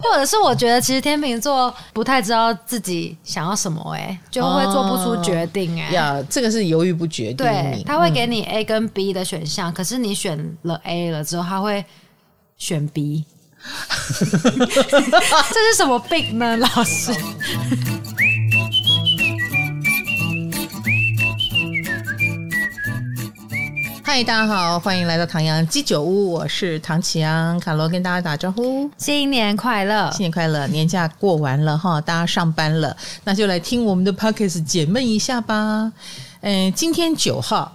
或者是我觉得其实天秤座不太知道自己想要什么、欸，哎，就会做不出决定、欸，哎、哦，呀，这个是犹豫不决定。对，他会给你 A 跟 B 的选项，嗯、可是你选了 A 了之后，他会选 B。这是什么病呢，老师？嗨，大家好，欢迎来到唐阳鸡酒屋，我是唐启阳，卡罗跟大家打招呼，新年快乐，新年快乐，年假过完了哈，大家上班了，那就来听我们的 p o c k e t 解闷一下吧。嗯，今天九号。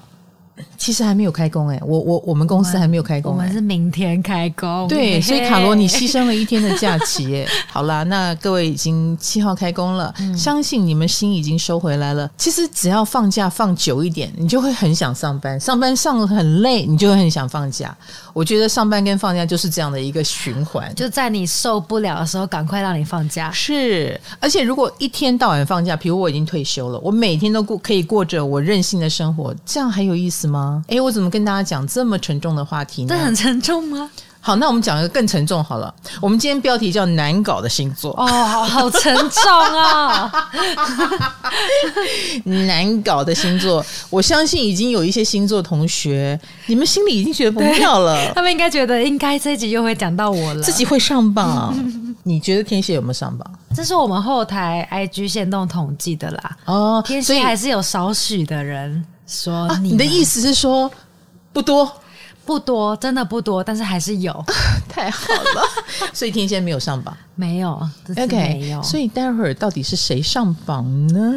其实还没有开工哎、欸，我我我们公司还没有开工、欸，我们是明天开工。对，所以卡罗你牺牲了一天的假期哎、欸。好啦，那各位已经七号开工了，嗯、相信你们心已经收回来了。其实只要放假放久一点，你就会很想上班，上班上得很累，你就会很想放假。我觉得上班跟放假就是这样的一个循环，就在你受不了的时候，赶快让你放假。是，而且如果一天到晚放假，比如我已经退休了，我每天都过可以过着我任性的生活，这样还有意思吗？哎，我怎么跟大家讲这么沉重的话题呢？这很沉重吗？好，那我们讲一个更沉重好了。我们今天标题叫“难搞的星座”。哦，好好沉重啊！难搞的星座，我相信已经有一些星座同学，你们心里已经觉得不妙了。他们应该觉得，应该这一集又会讲到我了，自己会上榜。你觉得天蝎有没有上榜？这是我们后台 IG 限动统计的啦。哦，天蝎还是有少许的人。说你，你的意思是说不多不多，真的不多，但是还是有，太好了。所以天仙没有上榜，没有，没有，OK。所以待会儿到底是谁上榜呢？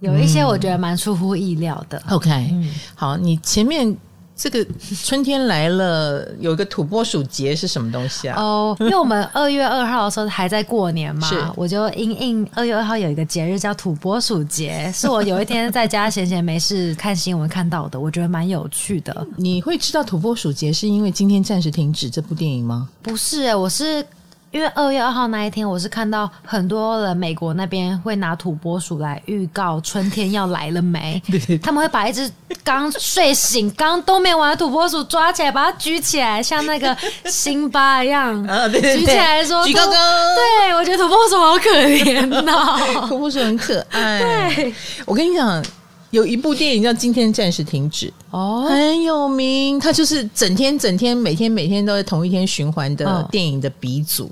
有一些我觉得蛮出乎意料的。OK，嗯，好，你前面。这个春天来了，有一个土拨鼠节是什么东西啊？哦，因为我们二月二号的时候还在过年嘛，我就因应二月二号有一个节日叫土拨鼠节，是我有一天在家闲闲没事看新闻看到的，我觉得蛮有趣的。你会知道土拨鼠节是因为今天暂时停止这部电影吗？不是、欸，我是。因为二月二号那一天，我是看到很多人美国那边会拿土拨鼠来预告春天要来了没？他们会把一只刚睡醒、刚冬眠完的土拨鼠抓起来，把它举起来，像那个辛巴一样，啊、对对对，举起来说举高高。对，我觉得土拨鼠好可怜呐，土拨鼠很可爱。对，我跟你讲。有一部电影叫《今天暂时停止》，哦，很有名。它就是整天、整天、每天、每天都在同一天循环的电影的鼻祖。哦、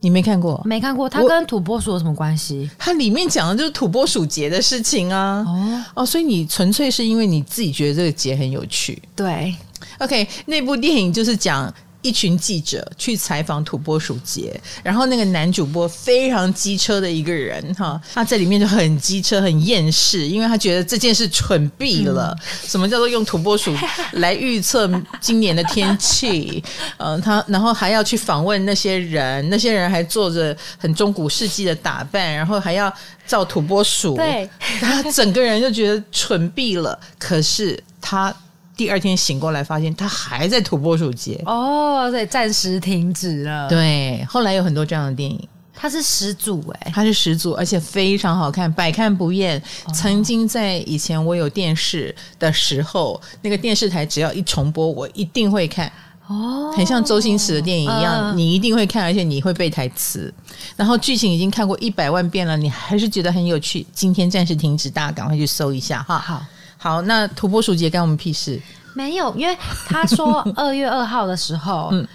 你没看过？没看过。它跟土拨鼠有什么关系？它里面讲的就是土拨鼠节的事情啊。哦哦，所以你纯粹是因为你自己觉得这个节很有趣。对，OK，那部电影就是讲。一群记者去采访土拨鼠节，然后那个男主播非常机车的一个人哈，他在里面就很机车、很厌世，因为他觉得这件事蠢毙了。嗯、什么叫做用土拨鼠来预测今年的天气？嗯、呃，他然后还要去访问那些人，那些人还做着很中古世纪的打扮，然后还要造土拨鼠，对，他整个人就觉得蠢毙了。可是他。第二天醒过来，发现他还在土拨鼠节哦，对，暂时停止了。对，后来有很多这样的电影，它是始祖哎，它是始祖，而且非常好看，百看不厌。哦、曾经在以前我有电视的时候，那个电视台只要一重播，我一定会看哦，很像周星驰的电影一样，呃、你一定会看，而且你会背台词，然后剧情已经看过一百万遍了，你还是觉得很有趣。今天暂时停止，大家赶快去搜一下哈。好。好，那土拨鼠节干我们屁事？没有，因为他说 二月二号的时候，嗯。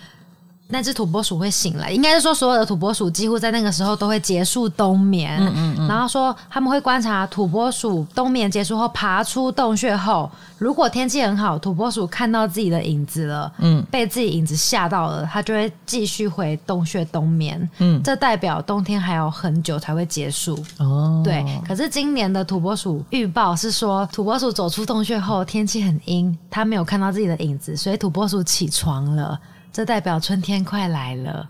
那只土拨鼠会醒来，应该是说所有的土拨鼠几乎在那个时候都会结束冬眠。嗯嗯嗯。然后说他们会观察土拨鼠冬眠结束后爬出洞穴后，如果天气很好，土拨鼠看到自己的影子了，嗯，被自己影子吓到了，它就会继续回洞穴冬眠。嗯，这代表冬天还有很久才会结束。哦，对。可是今年的土拨鼠预报是说，土拨鼠走出洞穴后天气很阴，它没有看到自己的影子，所以土拨鼠起床了。这代表春天快来了，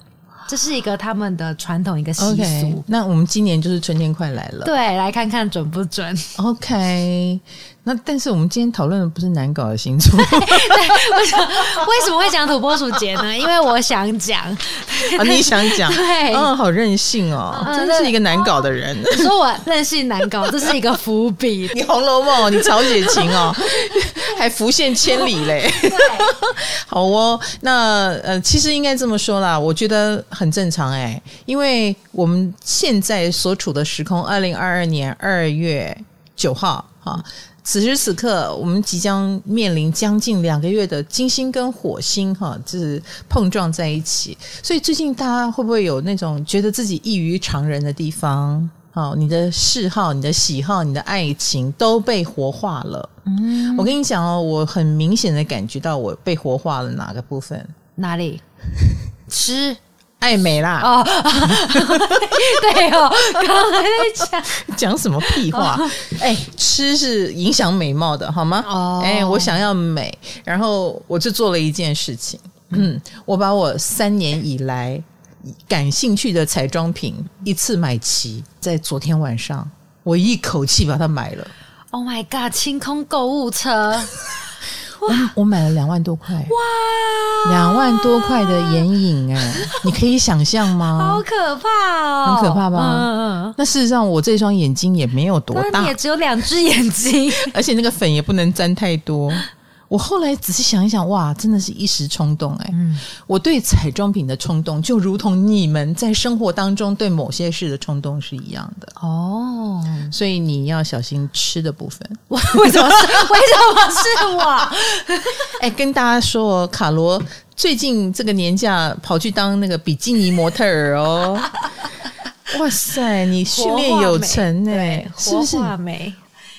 这是一个他们的传统一个习俗。Okay, 那我们今年就是春天快来了，对，来看看准不准。OK，那但是我们今天讨论的不是难搞的星座，对，为什么为什么会讲土拨鼠节呢？因为我想讲，啊，你想讲？对，嗯，好任性哦，真是一个难搞的人。你说我任性难搞，这是一个伏笔。你《红楼梦》，你曹雪芹哦，还浮现千里嘞。好哦。那呃，其实应该这么说啦，我觉得很正常哎，因为我们现在所处的时空，二零二二年二月九号啊。此时此刻，我们即将面临将近两个月的金星跟火星哈，就是碰撞在一起。所以最近大家会不会有那种觉得自己异于常人的地方？哦，你的嗜好、你的喜好、你的爱情都被活化了。嗯，我跟你讲哦，我很明显的感觉到我被活化了哪个部分？哪里？吃。爱美啦！哦，对哦，刚刚还在讲 讲什么屁话？哎、欸，吃是影响美貌的，好吗？哦，哎，我想要美，然后我就做了一件事情，嗯，我把我三年以来感兴趣的彩妆品一次买齐，在昨天晚上，我一口气把它买了。Oh my god！清空购物车。我我买了两万多块，哇，两万多块的眼影哎，你可以想象吗？好可怕哦，很可怕吧？嗯，那事实上我这双眼睛也没有多大，也只有两只眼睛，而且那个粉也不能沾太多。我后来仔细想一想，哇，真的是一时冲动哎！嗯，我对彩妆品的冲动，就如同你们在生活当中对某些事的冲动是一样的哦。所以你要小心吃的部分。为什么是 为什么是我？哎，跟大家说，卡罗最近这个年假跑去当那个比基尼模特儿哦。哇塞，你训练有成哎，是不是？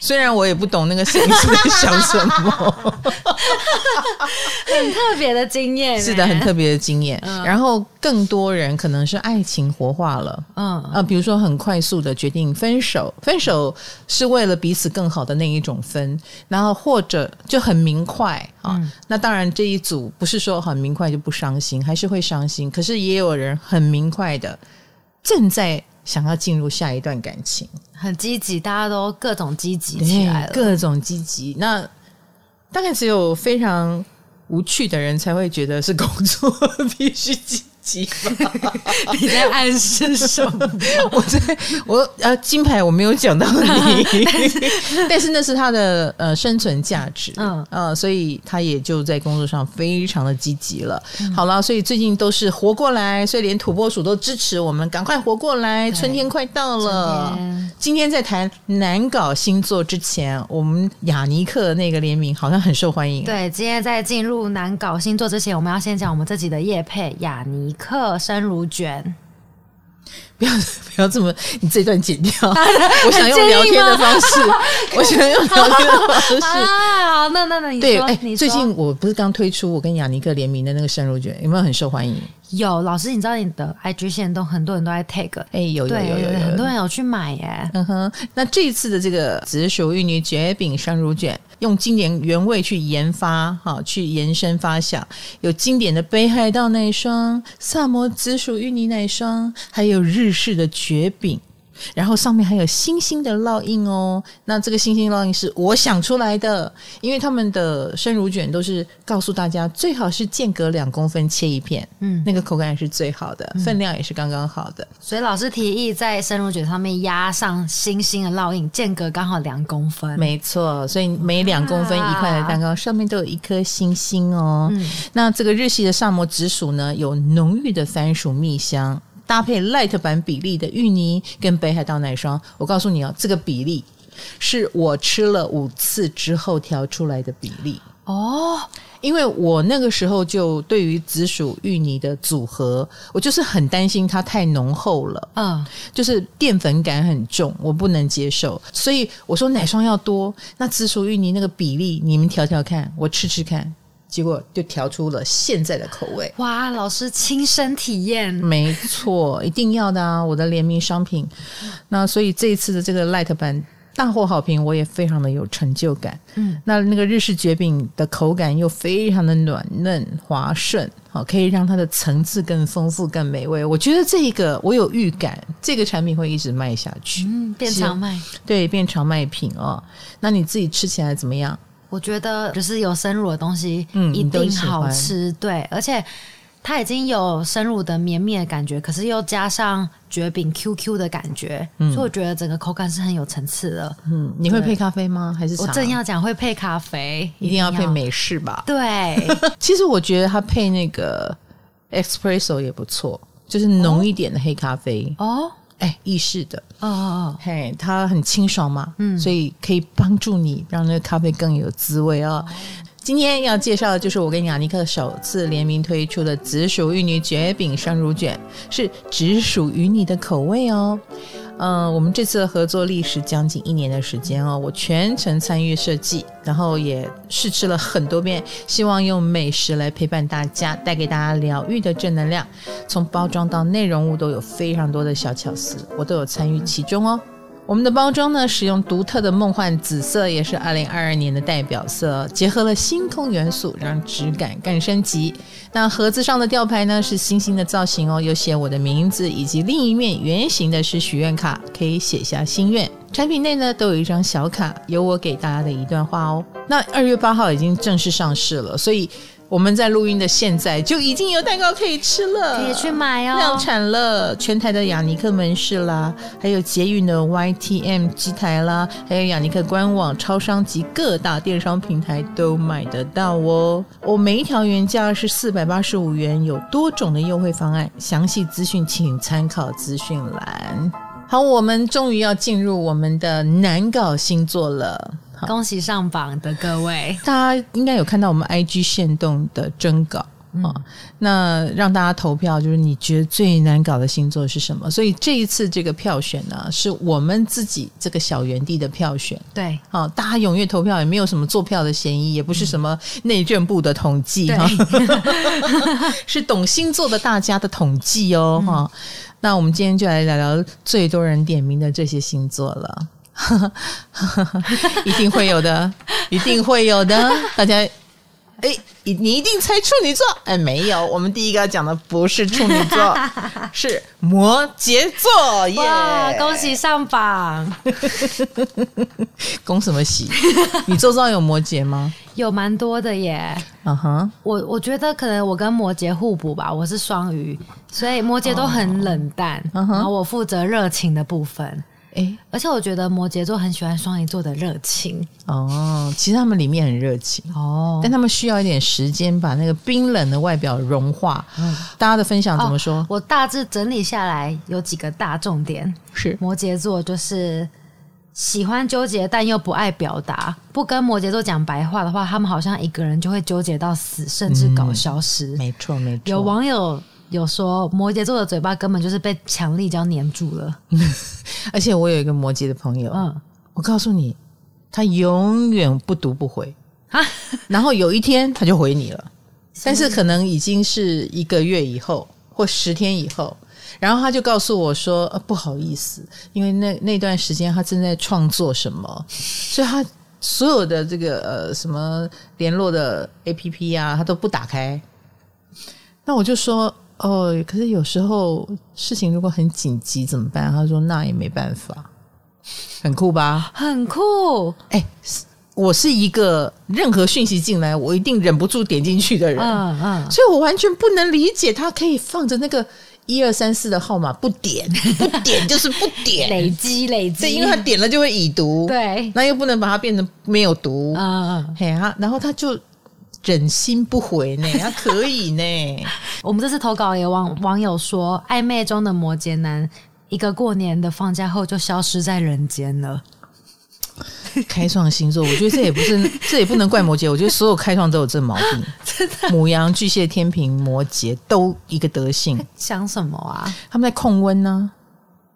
虽然我也不懂那个摄影师在想什么，很特别的经验，是的，很特别的经验。嗯、然后更多人可能是爱情活化了，嗯啊，比如说很快速的决定分手，分手是为了彼此更好的那一种分，然后或者就很明快啊。嗯、那当然这一组不是说很明快就不伤心，还是会伤心。可是也有人很明快的正在。想要进入下一段感情，很积极，大家都各种积极起来了，各种积极。那大概只有非常无趣的人才会觉得是工作 必须积。你在暗示什么？我在我呃金牌我没有讲到你，但是，那是他的呃生存价值，嗯呃，所以他也就在工作上非常的积极了。嗯、好了，所以最近都是活过来，所以连土拨鼠都支持我们赶快活过来。春天快到了，今天在谈难搞星座之前，我们雅尼克那个联名好像很受欢迎。对，今天在进入难搞星座之前，我们要先讲我们自己的叶配雅尼。克生如卷，不要不要这么，你这段剪掉。我想用聊天的方式，我想用聊天的方式。啊，好，那那那你说，对，哎，最近我不是刚推出我跟雅尼克联名的那个生乳卷，有没有很受欢迎？有，老师，你知道你的 IG 线都很多人都在 tag，哎，有有有有，有，很多人有去买耶。嗯哼，那这一次的这个紫薯芋泥绝饼生乳卷。用经典原味去研发，哈，去延伸发想，有经典的北海道奶霜、萨摩紫薯芋泥奶霜，还有日式的绝饼。然后上面还有星星的烙印哦，那这个星星烙印是我想出来的，因为他们的生乳卷都是告诉大家最好是间隔两公分切一片，嗯，那个口感是最好的，分量也是刚刚好的。所以老师提议在生乳卷上面压上星星的烙印，间隔刚好两公分，没错。所以每两公分一块的蛋糕上面都有一颗星星哦。嗯，那这个日系的萨摩紫薯呢，有浓郁的番薯蜜香。搭配 light 版比例的芋泥跟北海道奶霜，我告诉你哦，这个比例是我吃了五次之后调出来的比例哦。因为我那个时候就对于紫薯芋泥的组合，我就是很担心它太浓厚了，嗯，就是淀粉感很重，我不能接受。所以我说奶霜要多，那紫薯芋泥那个比例你们调调看，我吃吃看。结果就调出了现在的口味。哇，老师亲身体验，没错，一定要的啊！我的联名商品。那所以这一次的这个 light 版大获好评，我也非常的有成就感。嗯，那那个日式绝饼的口感又非常的软嫩滑顺，好，可以让它的层次更丰富、更美味。我觉得这个我有预感，这个产品会一直卖下去，嗯，变常卖，对，变常卖品哦。那你自己吃起来怎么样？我觉得就是有生乳的东西，嗯一定好吃。嗯、对，而且它已经有生乳的绵密的感觉，可是又加上绝饼 QQ 的感觉，嗯、所以我觉得整个口感是很有层次的。嗯，你会配咖啡吗？还是？我正要讲会配咖啡，一定要配美式吧？对，其实我觉得它配那个 espresso 也不错，就是浓一点的黑咖啡哦。哎，意式的，哦哦哦，嘿，它很清爽嘛，嗯，所以可以帮助你让那个咖啡更有滋味啊。哦今天要介绍的就是我跟雅尼克首次联名推出的紫薯芋泥卷饼生乳卷，是只属于你的口味哦。嗯、我们这次的合作历时将近一年的时间哦，我全程参与设计，然后也试吃了很多遍，希望用美食来陪伴大家，带给大家疗愈的正能量。从包装到内容物都有非常多的小巧思，我都有参与其中哦。我们的包装呢，使用独特的梦幻紫色，也是二零二二年的代表色，结合了星空元素，让质感更升级。那盒子上的吊牌呢，是星星的造型哦，有写我的名字，以及另一面圆形的是许愿卡，可以写下心愿。产品内呢，都有一张小卡，有我给大家的一段话哦。那二月八号已经正式上市了，所以。我们在录音的现在就已经有蛋糕可以吃了，可以去买哦。量产了，全台的雅尼克门市啦，还有捷运的 YTM 机台啦，还有雅尼克官网、超商及各大电商平台都买得到哦。我每一条原价是四百八十五元，有多种的优惠方案，详细资讯请参考资讯栏。好，我们终于要进入我们的难搞星座了。恭喜上榜的各位！大家应该有看到我们 IG 限动的征稿啊、嗯哦，那让大家投票，就是你觉得最难搞的星座是什么？所以这一次这个票选呢，是我们自己这个小园地的票选。对，好、哦，大家踊跃投票，也没有什么作票的嫌疑，也不是什么内政部的统计哈，对 是懂星座的大家的统计哦哈、嗯哦。那我们今天就来聊聊最多人点名的这些星座了。一定会有的，一定会有的。大家，哎，你你一定猜处女座？哎，没有，我们第一个要讲的不是处女座，是摩羯座。耶！哇，恭喜上榜！恭什么喜？你周遭有摩羯吗？有蛮多的耶。嗯哼、uh，huh、我我觉得可能我跟摩羯互补吧。我是双鱼，所以摩羯都很冷淡，uh huh、然后我负责热情的部分。哎，而且我觉得摩羯座很喜欢双鱼座的热情哦。其实他们里面很热情哦，但他们需要一点时间把那个冰冷的外表融化。嗯，大家的分享怎么说？哦，我大致整理下来有几个大重点：是摩羯座就是喜欢纠结，但又不爱表达。不跟摩羯座讲白话的话，他们好像一个人就会纠结到死，甚至搞消失。嗯，没错，没错。有网友。有说摩羯座的嘴巴根本就是被强力胶粘住了，而且我有一个摩羯的朋友，嗯，我告诉你，他永远不读不回。啊，然后有一天他就回你了，但是可能已经是一个月以后或十天以后，然后他就告诉我说，呃，不好意思，因为那那段时间他正在创作什么，所以他所有的这个呃什么联络的 APP 啊，他都不打开，那我就说。哦，可是有时候事情如果很紧急怎么办？他说那也没办法，很酷吧？很酷。哎，我是一个任何讯息进来我一定忍不住点进去的人，嗯嗯，所以我完全不能理解他可以放着那个一二三四的号码不点，不点 就是不点，累积累积，对因为他点了就会已读，对，那又不能把它变成没有读，嗯嗯，嘿啊，然后他就。忍心不回呢？他可以呢。我们这次投稿也网网友说，暧昧中的摩羯男，一个过年的放假后就消失在人间了。开创星座，我觉得这也不是，这也不能怪摩羯。我觉得所有开创都有这毛病。真的，母羊、巨蟹、天平、摩羯都一个德性。想什么啊？他们在控温呢。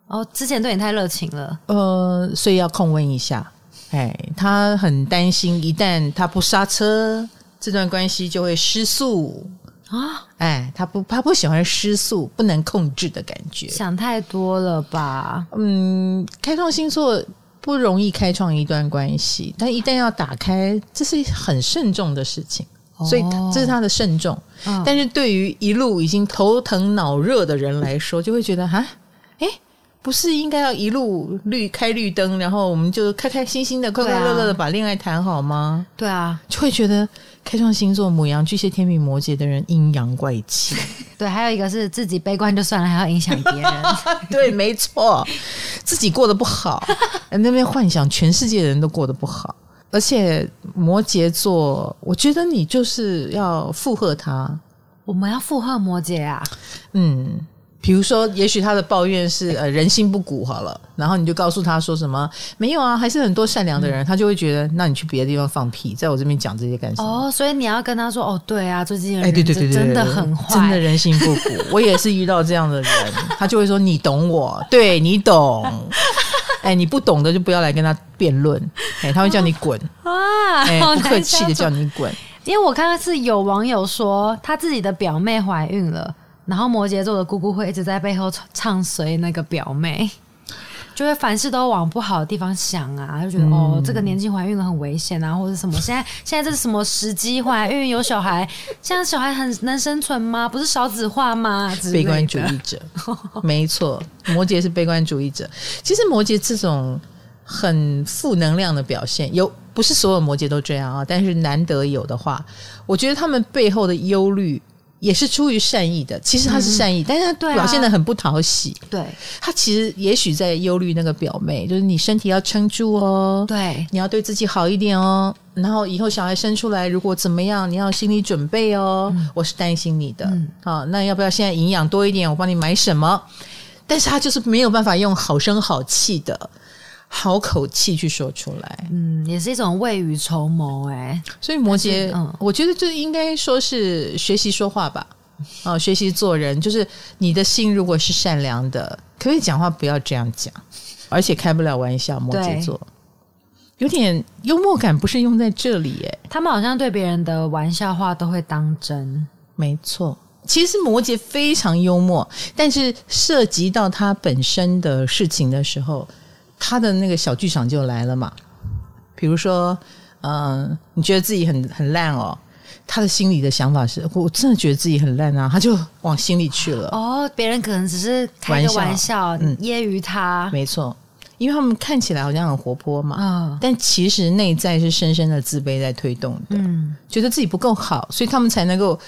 哦，之前对你太热情了。呃，所以要控温一下。哎，他很担心，一旦他不刹车。这段关系就会失速啊！哎，他不，他不喜欢失速、不能控制的感觉。想太多了吧？嗯，开创星座不容易开创一段关系，但一旦要打开，这是很慎重的事情。哦、所以这是他的慎重。嗯、但是对于一路已经头疼脑热的人来说，就会觉得哈，哎，不是应该要一路绿开绿灯，然后我们就开开心心的、快快乐乐的把恋爱谈好吗？对啊，就会觉得开创星座母羊、巨蟹、天秤、摩羯的人阴阳怪气。对，还有一个是自己悲观就算了，还要影响别人。对，没错，自己过得不好，那边幻想全世界的人都过得不好。而且摩羯座，我觉得你就是要附和他。我们要附和摩羯啊？嗯。比如说，也许他的抱怨是呃人心不古好了，然后你就告诉他说什么没有啊，还是很多善良的人，嗯、他就会觉得那你去别的地方放屁，在我这边讲这些干什么？哦，所以你要跟他说哦，对啊，最近哎，对对对对，真的很坏，真的人心不古。我也是遇到这样的人，他就会说你懂我，对你懂，哎，你不懂的就不要来跟他辩论，哎，他会叫你滚啊，哎，不客气的叫你滚。因为我看到是有网友说他自己的表妹怀孕了。然后摩羯座的姑姑会一直在背后唱衰那个表妹，就会凡事都往不好的地方想啊，就觉得、嗯、哦，这个年纪怀孕了很危险啊，或者什么现在现在这是什么时机怀孕有小孩，现在小孩很能生存吗？不是少子化吗？悲观主义者，没错，摩羯是悲观主义者。其实摩羯这种很负能量的表现，有不是所有摩羯都这样啊，但是难得有的话，我觉得他们背后的忧虑。也是出于善意的，其实他是善意，嗯、但是他表现得很不讨喜。对，他其实也许在忧虑那个表妹，就是你身体要撑住哦，对，你要对自己好一点哦，然后以后小孩生出来如果怎么样，你要心理准备哦，嗯、我是担心你的。嗯、好，那要不要现在营养多一点？我帮你买什么？但是他就是没有办法用好声好气的。好口气去说出来，嗯，也是一种未雨绸缪哎。所以摩羯，嗯，我觉得这应该说是学习说话吧，哦，学习做人，就是你的心如果是善良的，可以讲话不要这样讲，而且开不了玩笑。摩羯座有点幽默感，不是用在这里哎，他们好像对别人的玩笑话都会当真。没错，其实摩羯非常幽默，但是涉及到他本身的事情的时候。他的那个小剧场就来了嘛，比如说，嗯、呃，你觉得自己很很烂哦，他的心里的想法是，我真的觉得自己很烂啊，他就往心里去了。哦，别人可能只是开个玩笑，嗯，揶揄他。没错，因为他们看起来好像很活泼嘛，哦、但其实内在是深深的自卑在推动的，嗯，觉得自己不够好，所以他们才能够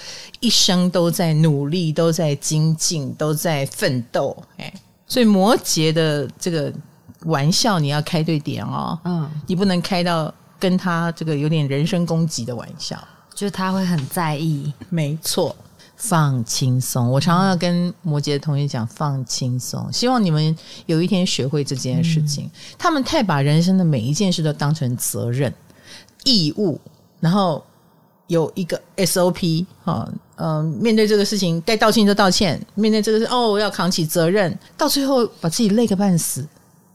一生都在努力，都在精进，都在奋斗。哎，所以摩羯的这个。玩笑你要开对点哦，嗯，你不能开到跟他这个有点人身攻击的玩笑，就是他会很在意。没错，放轻松。我常常要跟摩羯的同学讲放轻松，希望你们有一天学会这件事情。嗯，他们太把人生的每一件事都当成责任、义务，然后有一个 SOP 哈，嗯，面对这个事情该道歉就道歉，面对这个事哦我要扛起责任，到最后把自己累个半死。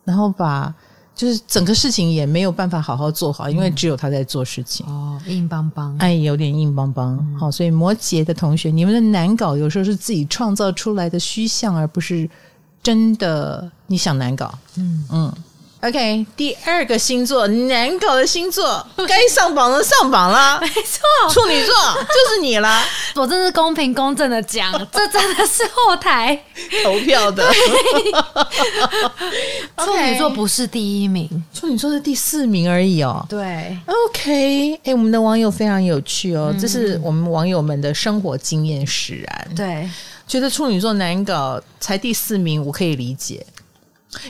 然后把就是整个事情也没有办法好好做好，因为只有他在做事情。哦，硬邦邦，哎，有点硬邦邦。嗯、好，所以摩羯的同学，你们的难搞有时候是自己创造出来的虚像，而不是真的你想难搞。嗯嗯。OK，第二个星座难搞的星座，该上榜的上榜了，没错，处女座 就是你啦。我真是公平公正的讲，这真的是后台投票的。处女座不是第一名，处女座是第四名而已哦。对，OK，哎，我们的网友非常有趣哦，这是我们网友们的生活经验使然。对，觉得处女座难搞，才第四名，我可以理解。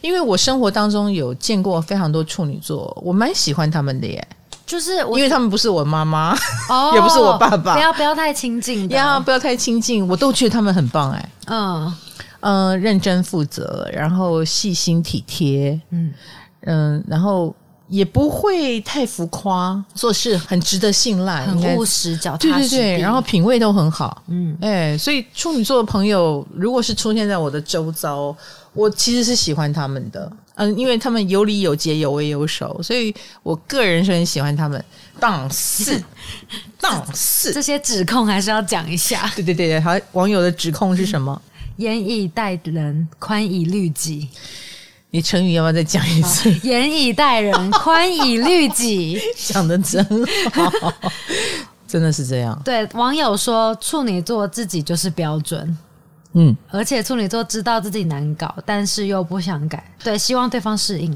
因为我生活当中有见过非常多处女座，我蛮喜欢他们的耶。就是因为他们不是我妈妈，哦、也不是我爸爸，不要不要太亲近，要，不要太亲近，我都觉得他们很棒哎。嗯嗯、呃，认真负责，然后细心体贴，嗯嗯、呃，然后也不会太浮夸，做事很值得信赖，很务实，脚踏实地，对对对，然后品味都很好，嗯，哎，所以处女座的朋友，如果是出现在我的周遭。我其实是喜欢他们的，嗯，因为他们有理有节，有为有守，所以我个人是很喜欢他们。但是，但是这些指控还是要讲一下。对对对对，好，网友的指控是什么？严以待人，宽以律己。你成语要不要再讲一次？严以待人，宽以律己。讲的真好，真的是这样。对，网友说处女座自己就是标准。嗯，而且处女座知道自己难搞，但是又不想改，对，希望对方适应。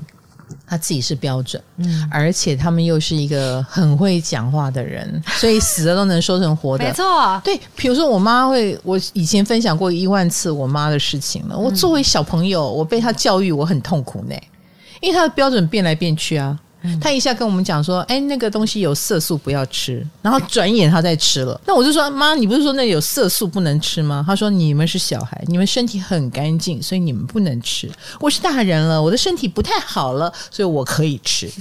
他自己是标准，嗯，而且他们又是一个很会讲话的人，所以死了都能说成活的，没错。对，比如说我妈会，我以前分享过一万次我妈的事情了。我作为小朋友，我被她教育，我很痛苦呢，因为她的标准变来变去啊。他一下跟我们讲说：“哎，那个东西有色素，不要吃。”然后转眼他在吃了。那我就说：“妈，你不是说那有色素不能吃吗？”他说：“你们是小孩，你们身体很干净，所以你们不能吃。我是大人了，我的身体不太好了，所以我可以吃。”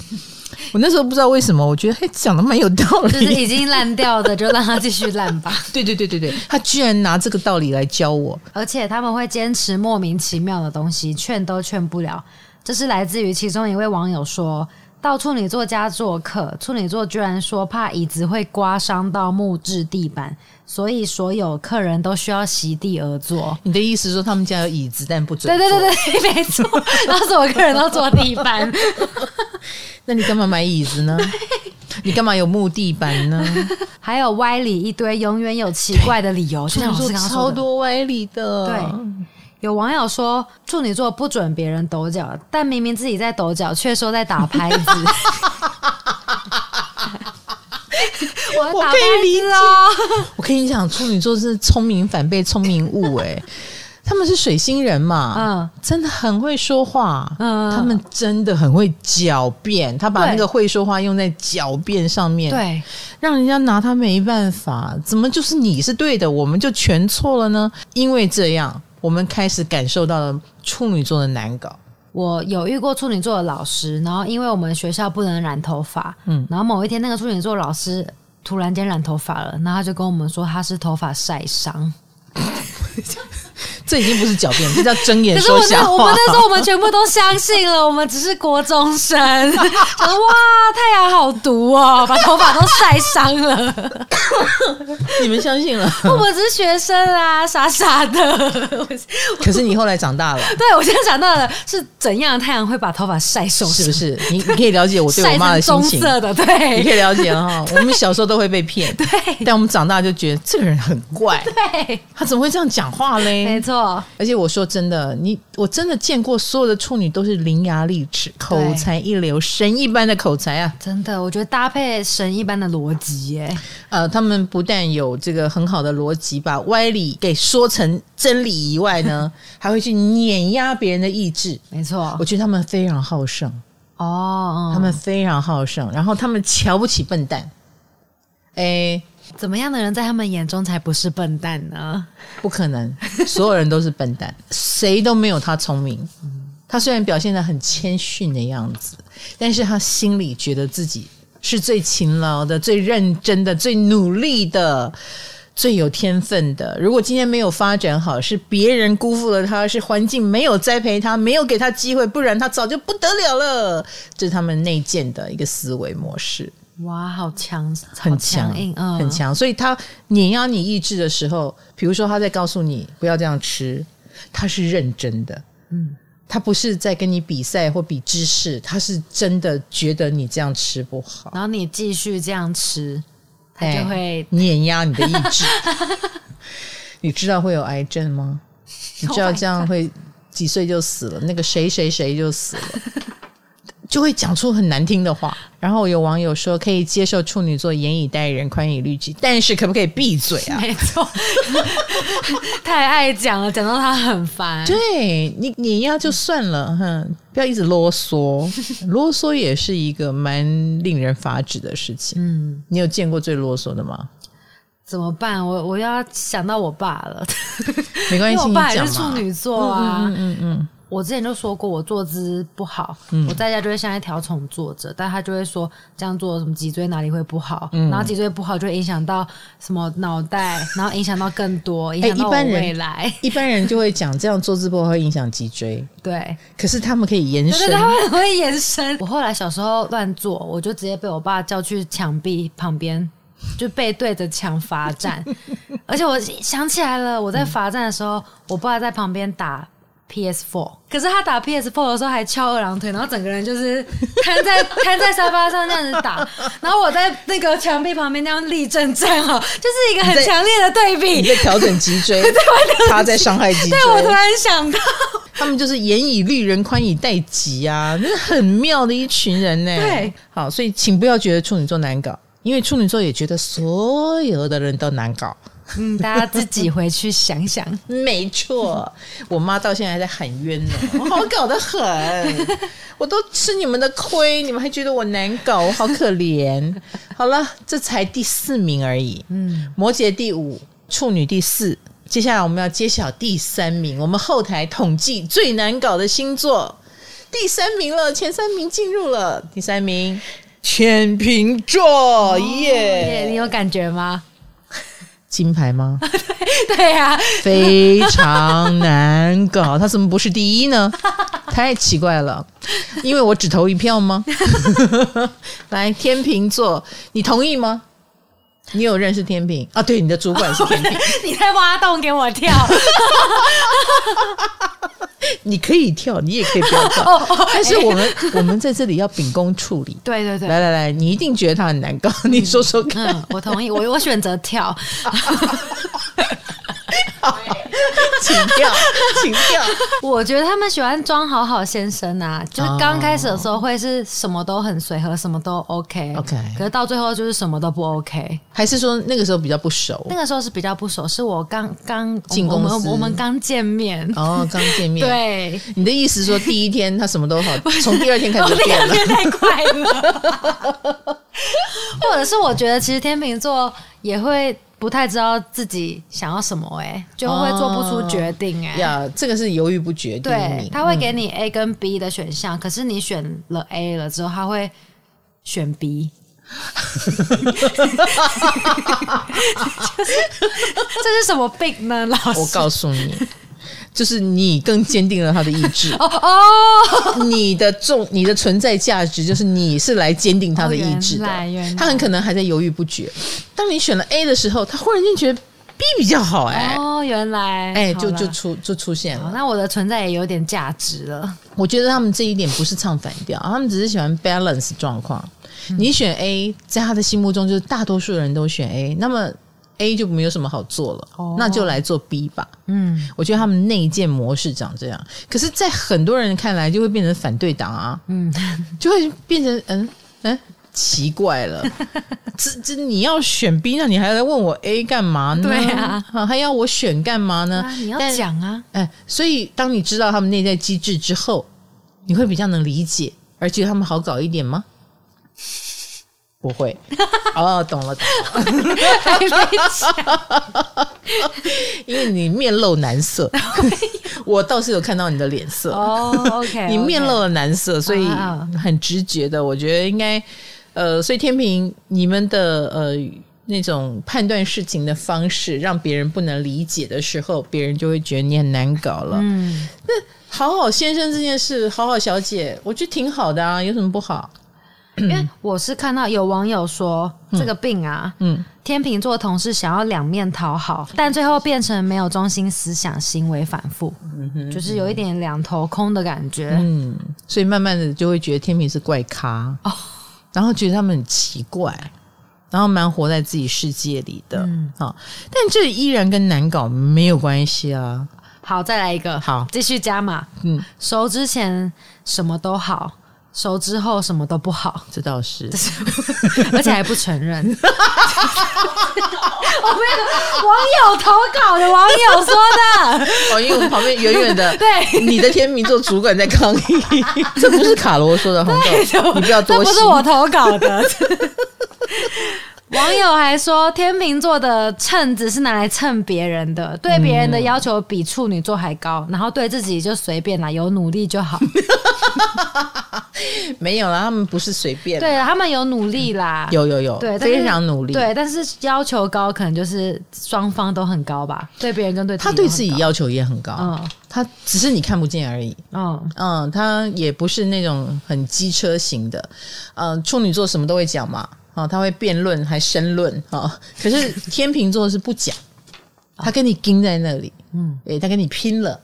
我那时候不知道为什么，我觉得嘿讲的蛮有道理。就是已经烂掉的，就让他继续烂吧。对对对对对，他居然拿这个道理来教我，而且他们会坚持莫名其妙的东西，劝都劝不了。这是来自于其中一位网友说。到处女座家做客，处女座居然说怕椅子会刮伤到木质地板，所以所有客人都需要席地而坐。你的意思是说他们家有椅子，但不准坐？对对对对，没错。然后所有客人都坐地板，那你干嘛买椅子呢？你干嘛有木地板呢？还有歪理一堆，永远有奇怪的理由，就像我刚刚说，超多歪理的。对。有网友说处女座不准别人抖脚，但明明自己在抖脚，却说在打拍子。我，我可以理解哦。我跟你讲，处女座是聪明反被聪明误，哎，他们是水星人嘛，嗯，真的很会说话，嗯，他们真的很会狡辩，他把那个会说话用在狡辩上面，对，让人家拿他没办法。怎么就是你是对的，我们就全错了呢？因为这样。我们开始感受到了处女座的难搞。我有遇过处女座的老师，然后因为我们学校不能染头发，嗯，然后某一天那个处女座老师突然间染头发了，然后他就跟我们说他是头发晒伤。这已经不是狡辩，这叫睁眼说瞎话。我们那时候我们全部都相信了，我们只是国中生。说哇，太阳好毒哦，把头发都晒伤了。你们相信了？我们只是学生啊，傻傻的。可是你后来长大了。对，我现在长大了，是怎样的太阳会把头发晒受伤？是不是？你你可以了解我对我妈的心情。棕色的，对，你可以了解哈。我们小时候都会被骗，对。但我们长大就觉得这个人很怪，对。他怎么会这样讲话嘞？没错。而且我说真的，你我真的见过所有的处女都是伶牙俐齿，口才一流，神一般的口才啊！真的，我觉得搭配神一般的逻辑耶。呃，他们不但有这个很好的逻辑，把歪理给说成真理以外呢，还会去碾压别人的意志。没错，我觉得他们非常好胜哦，他们非常好胜，然后他们瞧不起笨蛋。哎。怎么样的人在他们眼中才不是笨蛋呢？不可能，所有人都是笨蛋，谁都没有他聪明。他虽然表现得很谦逊的样子，但是他心里觉得自己是最勤劳的、最认真的、最努力的、最有天分的。如果今天没有发展好，是别人辜负了他，是环境没有栽培他，没有给他机会，不然他早就不得了了。这是他们内建的一个思维模式。哇，好强，很强硬，嗯，很强。所以他碾压你意志的时候，比如说他在告诉你不要这样吃，他是认真的，嗯，他不是在跟你比赛或比知识，他是真的觉得你这样吃不好，然后你继续这样吃，他就会碾压你的意志。你知道会有癌症吗？你知道这样 会几岁就死了？那个谁谁谁就死了。就会讲出很难听的话，然后有网友说可以接受处女座严以待人、宽以律己，但是可不可以闭嘴啊？没错，太爱讲了，讲到他很烦。对你你压就算了，哼，不要一直啰嗦，啰嗦也是一个蛮令人发指的事情。嗯，你有见过最啰嗦的吗？怎么办？我我要想到我爸了，没关系，我爸也是处女座啊。嗯嗯嗯。嗯嗯我之前就说过，我坐姿不好，嗯、我在家就会像一条虫坐着，但他就会说这样做什么脊椎哪里会不好，嗯、然后脊椎不好就会影响到什么脑袋，然后影响到更多，影响到我未来。欸、一般人就会讲这样坐姿不好会影响脊椎，对。可是他们可以延伸，对，他们会延伸。我后来小时候乱坐，我就直接被我爸叫去墙壁旁边，就背对着墙罚站。而且我想起来了，我在罚站的时候，嗯、我爸在旁边打。PS4，可是他打 PS4 的时候还翘二郎腿，然后整个人就是瘫在 瘫在沙发上这样子打，然后我在那个墙壁旁边那样立正站好，就是一个很强烈的对比。你在调整脊椎，他在伤害脊椎。对，我突然想到，他们就是严以律人，宽以待己啊，那是很妙的一群人呢。对，好，所以请不要觉得处女座难搞，因为处女座也觉得所有的人都难搞。嗯，大家自己回去想想。没错，我妈到现在还在喊冤呢，我好搞得很，我都吃你们的亏，你们还觉得我难搞，我好可怜。好了，这才第四名而已。嗯，摩羯第五，处女第四。接下来我们要揭晓第三名，我们后台统计最难搞的星座，第三名了，前三名进入了。第三名，天秤座，耶、哦！你有感觉吗？金牌吗？对对呀、啊，非常难搞。他怎么不是第一呢？太奇怪了。因为我只投一票吗？来，天秤座，你同意吗？你有认识天平啊？对，你的主管是天平。你在挖洞给我跳。你可以跳，你也可以不要跳。但是我们我们在这里要秉公处理。对对对，来来来，你一定觉得他很难搞，你说说看。嗯，我同意，我我选择跳。请跳，请跳。我觉得他们喜欢装好好先生啊，就是刚开始的时候会是什么都很随和，什么都 okay, okay. 可是到最后就是什么都不 OK。还是说那个时候比较不熟？那个时候是比较不熟，是我刚刚进公司，我们刚见面。哦，刚见面。对，你的意思说第一天他什么都好，从第二天开始就变了，太快了。或者是我觉得其实天秤座也会。不太知道自己想要什么、欸，哎，就会做不出决定、欸，哎，呀，这个是犹豫不决定。对，他会给你 A 跟 B 的选项、嗯，可是你选了 A 了之后，他会选 B。就是 这是什么病呢？老师，我告诉你。就是你更坚定了他的意志 哦哦，你的重你的存在价值就是你是来坚定他的意志的，他很可能还在犹豫不决。当你选了 A 的时候，他忽然间觉得 B 比较好，哎哦，原来哎就就出就出现了，那我的存在也有点价值了。我觉得他们这一点不是唱反调，他们只是喜欢 balance 状况。你选 A，在他的心目中就是大多数人都选 A，那么。A 就没有什么好做了，oh. 那就来做 B 吧。嗯，我觉得他们内建模式长这样，可是，在很多人看来，就会变成反对党啊。嗯，就会变成嗯嗯奇怪了。这这你要选 B，那你还要来问我 A 干嘛呢？对啊，还要我选干嘛呢？啊、你要讲啊。哎，所以当你知道他们内在机制之后，你会比较能理解，而觉得他们好搞一点吗？不会 哦，懂了，懂了，还没讲，因为你面露难色，我倒是有看到你的脸色哦。OK，你面露了难色，所以很直觉的，我觉得应该呃，所以天平你们的呃那种判断事情的方式，让别人不能理解的时候，别人就会觉得你很难搞了。嗯，那好好先生这件事，好好小姐，我觉得挺好的啊，有什么不好？因为我是看到有网友说这个病啊，嗯，天秤座同事想要两面讨好，但最后变成没有中心思想，行为反复，嗯哼，就是有一点两头空的感觉，嗯，所以慢慢的就会觉得天秤是怪咖哦，然后觉得他们很奇怪，然后蛮活在自己世界里的，嗯，好，但这依然跟难搞没有关系啊。好，再来一个，好，继续加码，嗯，熟之前什么都好。熟之后什么都不好，这倒是，而且还不承认。我没有网友投稿的网友说的，哦，因为我们旁边远远的，对，你的天秤座主管在抗议，这不是卡罗说的，红豆，你不要多心，这不是我投稿的。网友还说，天秤座的秤只是拿来称别人的，对别人的要求比处女座还高，然后对自己就随便啦，有努力就好。没有啦，他们不是随便，对，他们有努力啦，有有有，对，非常努力，对，但是要求高，可能就是双方都很高吧，对别人跟对自己，他对自己要求也很高，嗯，他只是你看不见而已，嗯。嗯，他也不是那种很机车型的，嗯，处女座什么都会讲嘛。哦，他会辩论还申论哦，可是天秤座是不讲，他跟你盯在那里，嗯，诶，他跟你拼了，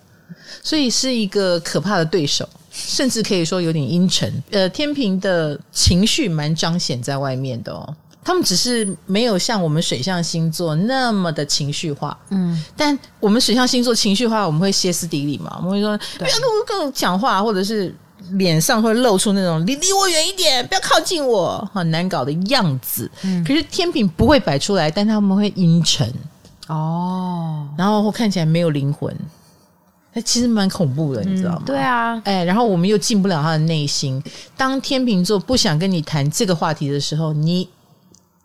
所以是一个可怕的对手，甚至可以说有点阴沉。呃，天秤的情绪蛮彰显在外面的哦。他们只是没有像我们水象星座那么的情绪化，嗯，但我们水象星座情绪化，我们会歇斯底里嘛，我们会说不要跟我讲话，或者是脸上会露出那种你离我远一点，不要靠近我，很难搞的样子。嗯，可是天秤不会摆出来，但他们会阴沉哦，然后看起来没有灵魂，那其实蛮恐怖的，你知道吗？嗯，对啊，哎，然后我们又进不了他的内心。当天秤座不想跟你谈这个话题的时候，你。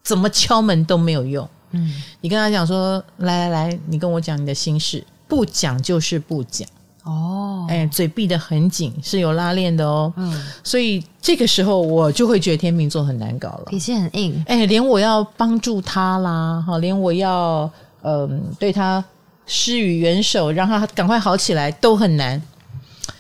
怎么敲门都没有用。嗯，你跟他讲说，来来来，你跟我讲你的心事，不讲就是不讲。哦，哎，嘴闭得很紧，是有拉链的哦。嗯，所以这个时候我就会觉得天秤座很难搞了，脾气很硬。哎，连我要帮助他啦，哈，连我要嗯、呃、对他施予援手，让他赶快好起来都很难。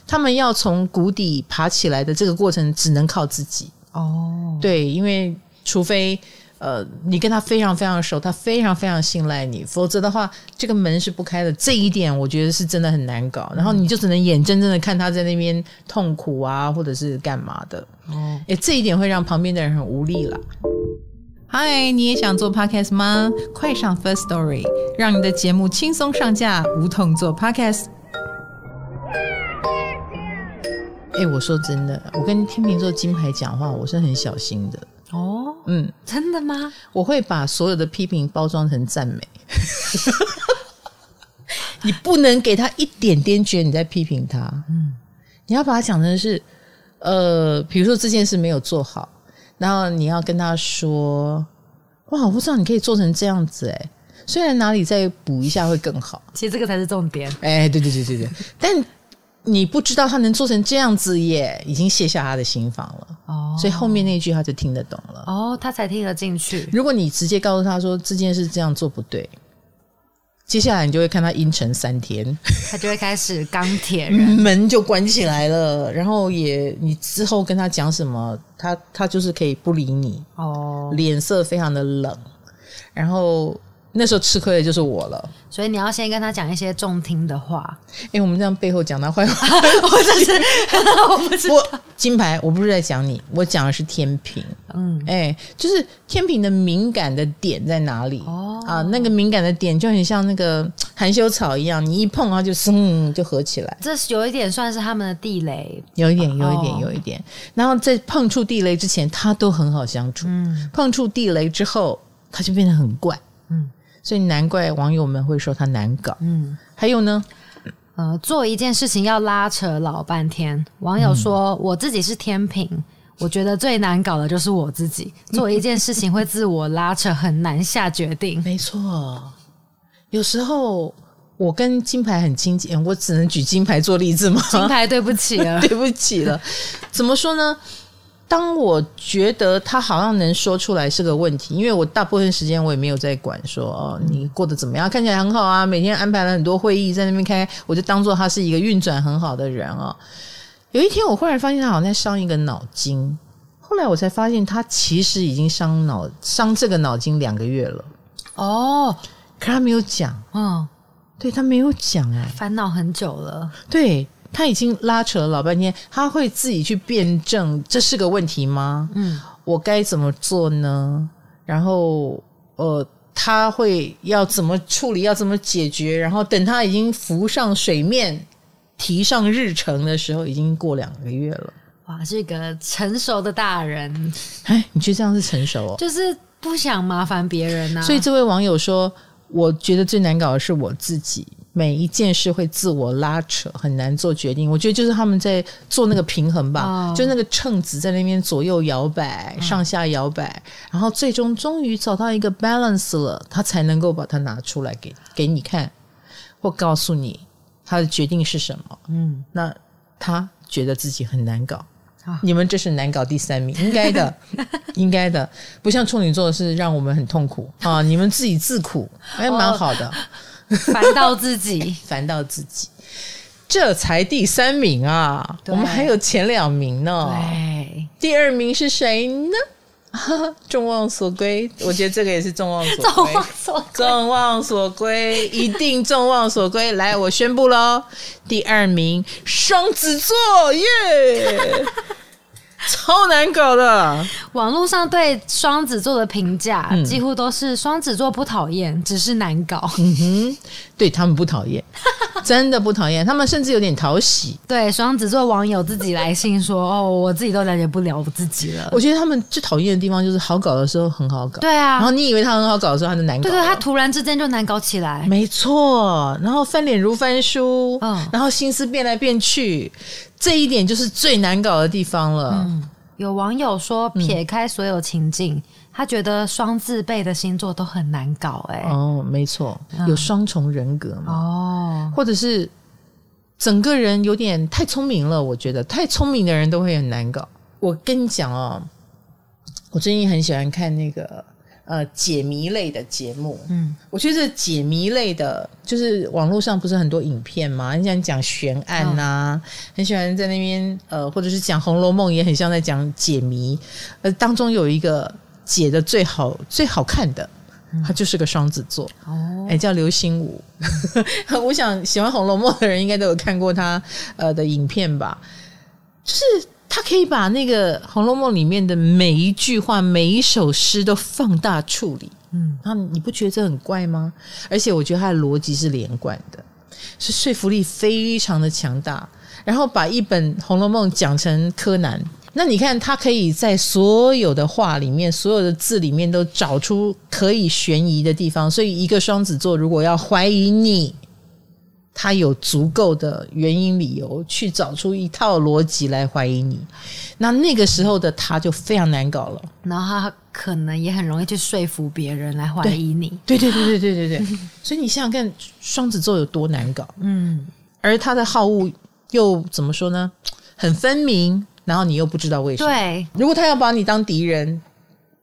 他们要从谷底爬起来的这个过程，只能靠自己。哦，对，因为除非。呃，你跟他非常非常熟，他非常非常信赖你，否则的话，这个门是不开的。这一点我觉得是真的很难搞，然后你就只能眼睁睁的看他在那边痛苦啊，或者是干嘛的。哦，哎，这一点会让旁边的人很无力了。嗨，你也想做 podcast 吗？快上 First Story，让你的节目轻松上架，无痛做 podcast。哎，我说真的，我跟天秤座金牌讲话，我是很小心的。哦，嗯，真的吗？我会把所有的批评包装成赞美，你不能给他一点点觉得你在批评他，嗯，你要把它讲成是，呃，比如说这件事没有做好，然后你要跟他说，哇，我不知道你可以做成这样子，哎，虽然哪里再补一下会更好，其实这个才是重点，哎，对对对对对，但。你不知道他能做成这样子耶，已经卸下他的心防了。哦，所以后面那句他就听得懂了。哦，他才听得进去。如果你直接告诉他说这件事这样做不对，接下来你就会看他阴沉三天，他就会开始钢铁人 门就关起来了。然后也你之后跟他讲什么，他他就是可以不理你。哦，脸色非常的冷，然后。那时候吃亏的就是我了，所以你要先跟他讲一些中听的话。哎、欸，我们这样背后讲他坏话，我真是 我不知道。我金牌，我不是在讲你，我讲的是天平。嗯，哎、欸，就是天平的敏感的点在哪里？哦啊，那个敏感的点就很像那个含羞草一样，你一碰它就嗯就合起来。这是有一点算是他们的地雷，有一点，有一点，有一点。然后在碰触地雷之前，他都很好相处。嗯，碰触地雷之后，他就变得很怪。嗯。所以难怪网友们会说他难搞。嗯，还有呢，呃，做一件事情要拉扯老半天。网友说，我自己是天平，我觉得最难搞的就是我自己。做一件事情会自我拉扯，很难下决定。没错，有时候我跟金牌很亲近，我只能举金牌做例子吗？金牌，对不起了，对不起了。怎么说呢？当我觉得他好像能说出来是个问题，因为我大部分时间我也没有在管说哦，你过得怎么样？看起来很好啊，每天安排了很多会议在那边开，我就当做他是一个运转很好的人啊。有一天我忽然发现他好像在伤一个脑筋，后来我才发现他其实已经伤脑伤这个脑筋两个月了。哦，可他没有讲，嗯，对他没有讲哎，烦恼很久了，对。他已经拉扯了老半天，他会自己去辩证，这是个问题吗？嗯，我该怎么做呢？然后，呃，他会要怎么处理，要怎么解决？然后等他已经浮上水面，提上日程的时候，已经过两个月了。哇，这个成熟的大人，哎，你觉得这样是成熟哦？就是不想麻烦别人呐、啊。所以这位网友说，我觉得最难搞的是我自己。每一件事会自我拉扯，很难做决定。我觉得就是他们在做那个平衡吧，哦、就那个秤子在那边左右摇摆，嗯、上下摇摆，然后最终终于找到一个 balance 了，他才能够把它拿出来给给你看，或告诉你他的决定是什么。嗯，那他觉得自己很难搞，哦、你们这是难搞第三名，应该的，应该的，不像处女座是让我们很痛苦啊，你们自己自苦，还蛮好的。哦 烦到自己，烦到自己，这才第三名啊！我们还有前两名呢。对，第二名是谁呢？众望所归，我觉得这个也是众望所归。众望所归，众望所归，一定众望所归。来，我宣布喽，第二名双子座耶。Yeah! 超难搞的，网络上对双子座的评价、嗯、几乎都是双子座不讨厌，只是难搞。嗯哼，对他们不讨厌，真的不讨厌，他们甚至有点讨喜。对双子座网友自己来信说：“ 哦，我自己都了解不了我自己了。”我觉得他们最讨厌的地方就是好搞的时候很好搞，对啊，然后你以为他很好搞的时候他就难搞，对对，他突然之间就难搞起来，没错。然后翻脸如翻书，嗯，然后心思变来变去。这一点就是最难搞的地方了。嗯，有网友说，撇开所有情境，嗯、他觉得双字辈的星座都很难搞，欸。哎，哦，没错，有双重人格嘛？哦，或者是整个人有点太聪明了。我觉得太聪明的人都会很难搞。我跟你讲哦，我最近很喜欢看那个。呃，解谜类的节目，嗯，我觉得解谜类的，就是网络上不是很多影片嘛？很喜欢讲悬案呐、啊，哦、很喜欢在那边呃，或者是讲《红楼梦》，也很像在讲解谜。呃，当中有一个解的最好、最好看的，他就是个双子座哦，哎，叫刘心武。嗯、我想喜欢《红楼梦》的人应该都有看过他呃的影片吧，就是。他可以把那个《红楼梦》里面的每一句话、每一首诗都放大处理，嗯，那你不觉得这很怪吗？而且我觉得他的逻辑是连贯的，是说服力非常的强大。然后把一本《红楼梦》讲成柯南，那你看他可以在所有的话里面、所有的字里面都找出可以悬疑的地方。所以，一个双子座如果要怀疑你。他有足够的原因理由去找出一套逻辑来怀疑你。那那个时候的他就非常难搞了，然后他可能也很容易去说服别人来怀疑你。对对对对对对对，所以你想想看，双子座有多难搞。嗯，而他的好恶又怎么说呢？很分明，然后你又不知道为什么。对，如果他要把你当敌人。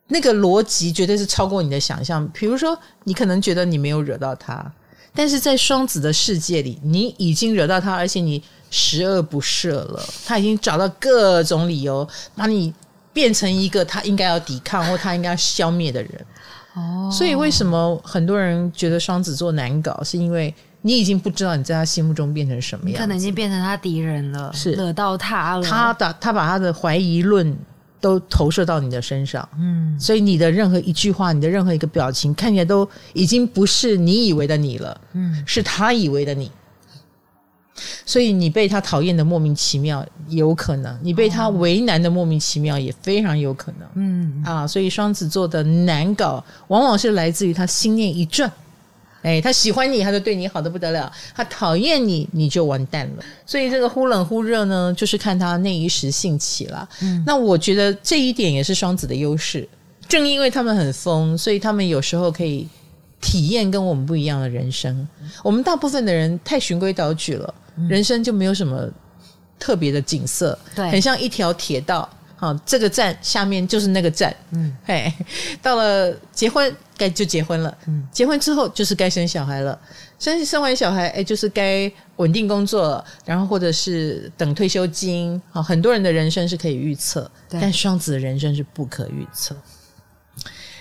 那个逻辑绝对是超过你的想象。比如说，你可能觉得你没有惹到他，但是在双子的世界里，你已经惹到他，而且你十恶不赦了。他已经找到各种理由把你变成一个他应该要抵抗或他应该要消灭的人。哦，所以为什么很多人觉得双子座难搞，是因为你已经不知道你在他心目中变成什么样，可能已经变成他敌人了，是惹到他了。他的他把他的怀疑论。都投射到你的身上，嗯，所以你的任何一句话，你的任何一个表情，看起来都已经不是你以为的你了，嗯，是他以为的你，所以你被他讨厌的莫名其妙有可能，你被他为难的莫名其妙也非常有可能，嗯。啊，所以双子座的难搞，往往是来自于他心念一转。哎，他喜欢你，他就对你好得不得了；他讨厌你，你就完蛋了。所以这个忽冷忽热呢，就是看他那一时兴起了。嗯，那我觉得这一点也是双子的优势。正因为他们很疯，所以他们有时候可以体验跟我们不一样的人生。我们大部分的人太循规蹈矩了，人生就没有什么特别的景色，对，很像一条铁道。好，这个站下面就是那个站。嗯，嘿，到了结婚该就结婚了。嗯，结婚之后就是该生小孩了。生生完小孩，哎，就是该稳定工作了，然后或者是等退休金。好，很多人的人生是可以预测，但双子的人生是不可预测。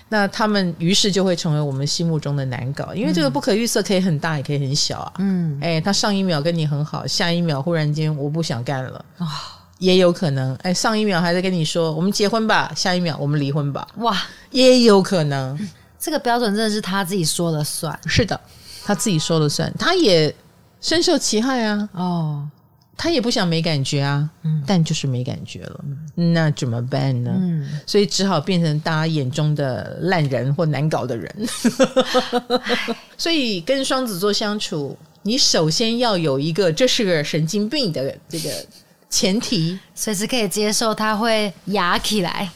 那他们于是就会成为我们心目中的难搞，因为这个不可预测可以很大，也可以很小啊。嗯，哎，他上一秒跟你很好，下一秒忽然间我不想干了啊。哦也有可能，哎，上一秒还在跟你说我们结婚吧，下一秒我们离婚吧，哇，也有可能。这个标准真的是他自己说了算。是的，他自己说了算，他也深受其害啊。哦，他也不想没感觉啊，嗯，但就是没感觉了，那怎么办呢？嗯，所以只好变成大家眼中的烂人或难搞的人。所以跟双子座相处，你首先要有一个这是个神经病的这个。前提。随时可以接受，他会压起来，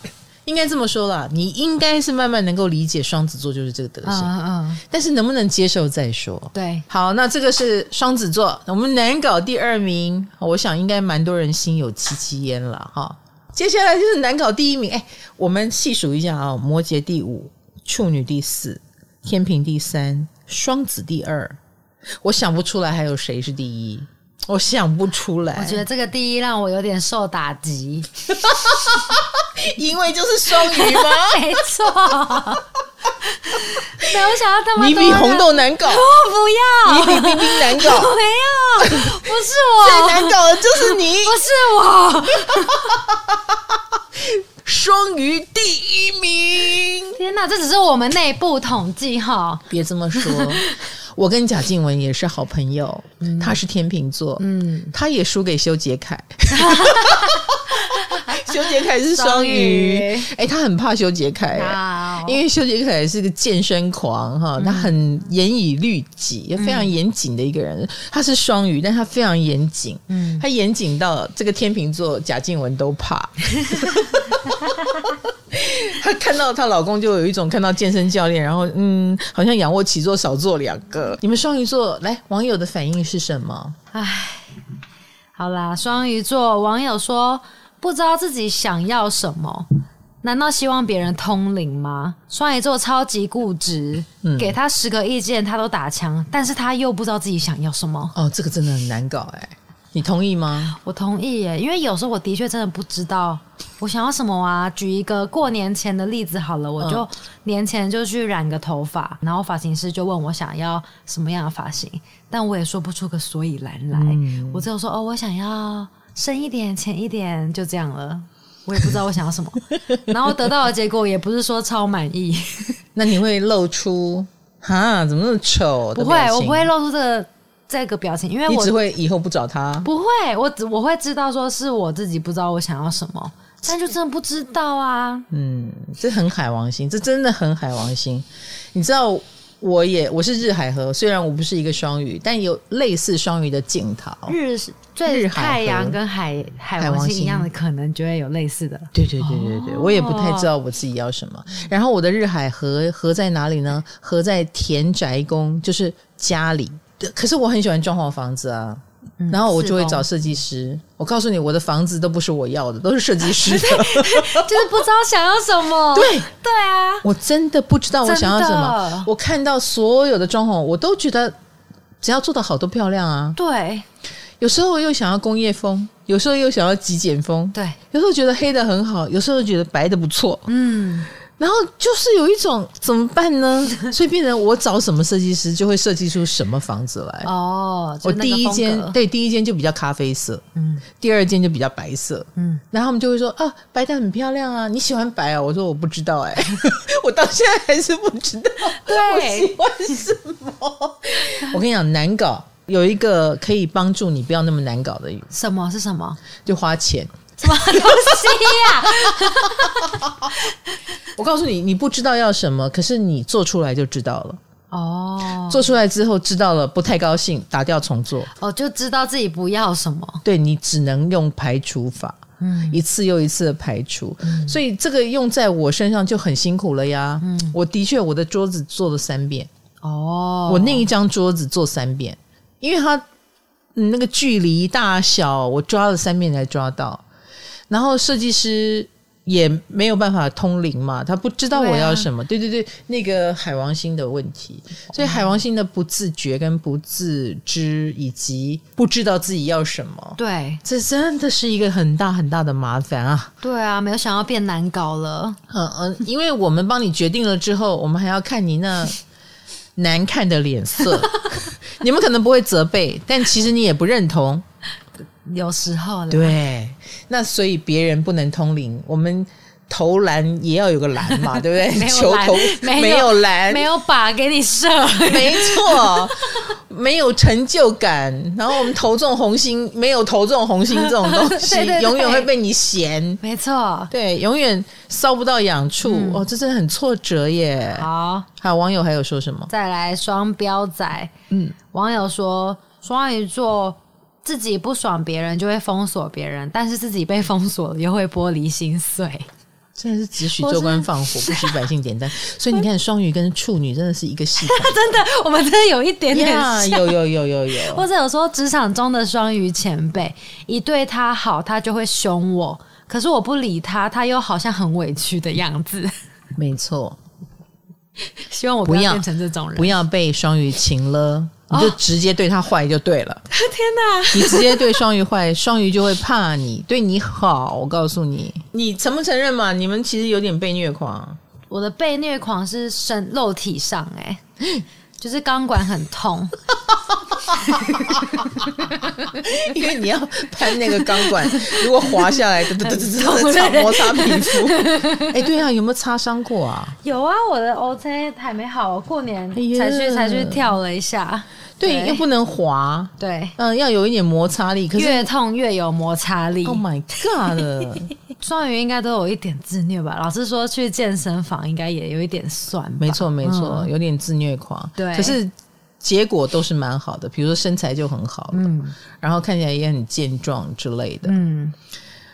应该这么说啦，你应该是慢慢能够理解双子座就是这个德行，嗯嗯，但是能不能接受再说。对，好，那这个是双子座，我们难搞第二名，我想应该蛮多人心有戚戚焉了哈。接下来就是难搞第一名，哎，我们细数一下啊，摩羯第五，处女第四，天平第三，双子第二，我想不出来还有谁是第一。我想不出来。我觉得这个第一让我有点受打击，因为就是双鱼吗？没错。没有想到他们你比红豆难搞，我不要。你比冰冰难搞，没有，不是我最难搞的就是你，不是我。双鱼第一名！天哪，这只是我们内部统计哈。别这么说，我跟贾静雯也是好朋友。嗯、他是天秤座，嗯，他也输给修杰楷。修杰楷是双鱼，哎、欸，他很怕修杰楷，因为修杰楷是个健身狂哈，他很严以律己，也非常严谨的一个人。他是双鱼，但他非常严谨，嗯，他严谨到这个天秤座贾静雯都怕。她看到她老公就有一种看到健身教练，然后嗯，好像仰卧起坐少做两个。你们双鱼座来网友的反应是什么？哎，好啦，双鱼座网友说不知道自己想要什么，难道希望别人通灵吗？双鱼座超级固执，嗯、给他十个意见他都打枪，但是他又不知道自己想要什么。哦，这个真的很难搞哎、欸。你同意吗？我同意耶，因为有时候我的确真的不知道我想要什么啊。举一个过年前的例子好了，我就年前就去染个头发，然后发型师就问我想要什么样的发型，但我也说不出个所以然来。嗯、我只有说哦，我想要深一点、浅一点，就这样了。我也不知道我想要什么，然后得到的结果也不是说超满意。那你会露出哈？怎么那么丑？不会，我不会露出这个。这个表情，因为我只会以后不找他，不会，我只我会知道说是我自己不知道我想要什么，但就真的不知道啊。嗯，这很海王星，这真的很海王星。你知道，我也我是日海河，虽然我不是一个双鱼，但有类似双鱼的镜头。日最太阳跟海海王星一样的，可能就会有类似的。对对对对对，哦、我也不太知道我自己要什么。然后我的日海合合在哪里呢？合在田宅宫，就是家里。可是我很喜欢装潢房子啊，嗯、然后我就会找设计师。哦、我告诉你，我的房子都不是我要的，都是设计师的，就是不知道想要什么。对对啊，我真的不知道我想要什么。我看到所有的装潢，我都觉得只要做得好都漂亮啊。对，有时候又想要工业风，有时候又想要极简风。对，有时候觉得黑的很好，有时候觉得白的不错。嗯。然后就是有一种怎么办呢？所以变成我找什么设计师，就会设计出什么房子来。哦，我第一间对第一间就比较咖啡色，嗯，第二间就比较白色，嗯，然后他们就会说啊，白的很漂亮啊，你喜欢白啊？我说我不知道哎，我到现在还是不知道，对，我喜欢什么？我跟你讲，难搞有一个可以帮助你不要那么难搞的，什么是什么？就花钱。什么东西呀？我告诉你，你不知道要什么，可是你做出来就知道了。哦，做出来之后知道了，不太高兴，打掉重做。哦，就知道自己不要什么。对，你只能用排除法，嗯，一次又一次的排除。嗯，所以这个用在我身上就很辛苦了呀。嗯，我的确我的桌子做了三遍。哦，我那一张桌子做三遍，因为它那个距离大小，我抓了三遍才抓到。然后设计师也没有办法通灵嘛，他不知道我要什么。对，啊、对对对，那个海王星的问题，所以海王星的不自觉跟不自知，以及不知道自己要什么，对，这真的是一个很大很大的麻烦啊。对啊，没有想到变难搞了。嗯嗯，因为我们帮你决定了之后，我们还要看你那难看的脸色。你们可能不会责备，但其实你也不认同。有时候对，那所以别人不能通灵，我们投篮也要有个篮嘛，对不对？没球投没有篮，没有靶给你射，没错，没有成就感。然后我们投中红心，没有投中红心这种东西，对对对，永远会被你嫌。没错，对，永远烧不到痒处。嗯、哦，这真的很挫折耶。好，还有网友还有说什么？再来双标仔，嗯，网友说双鱼座。自己不爽，别人就会封锁别人，但是自己被封锁了又会玻璃心碎，真的是只许州官放火，不许百姓点灯。所以你看，双鱼跟处女真的是一个系统，真的，我们真的有一点点有有有有有。或者有时候，职场中的双鱼前辈，一对他好，他就会凶我，可是我不理他，他又好像很委屈的样子。没错，希望我不要变成这种人，不要被双鱼擒了。你就直接对他坏就对了。哦、天哪！你直接对双鱼坏，双鱼就会怕你，对你好。我告诉你，你承不承认嘛？你们其实有点被虐狂。我的被虐狂是身肉体上、欸，哎，就是钢管很痛。因为你要攀那个钢管，如果滑下来，哒哒哒哒哒，摩擦皮肤。哎，对啊，有没有擦伤过啊？有啊，我的 OK 还没好，过年才去才去跳了一下。对，又不能滑。对，嗯，要有一点摩擦力。可是越痛越有摩擦力。Oh my god！双鱼应该都有一点自虐吧？老师说去健身房应该也有一点酸。没错，没错，有点自虐狂。对，可是。结果都是蛮好的，比如说身材就很好，嗯，然后看起来也很健壮之类的，嗯，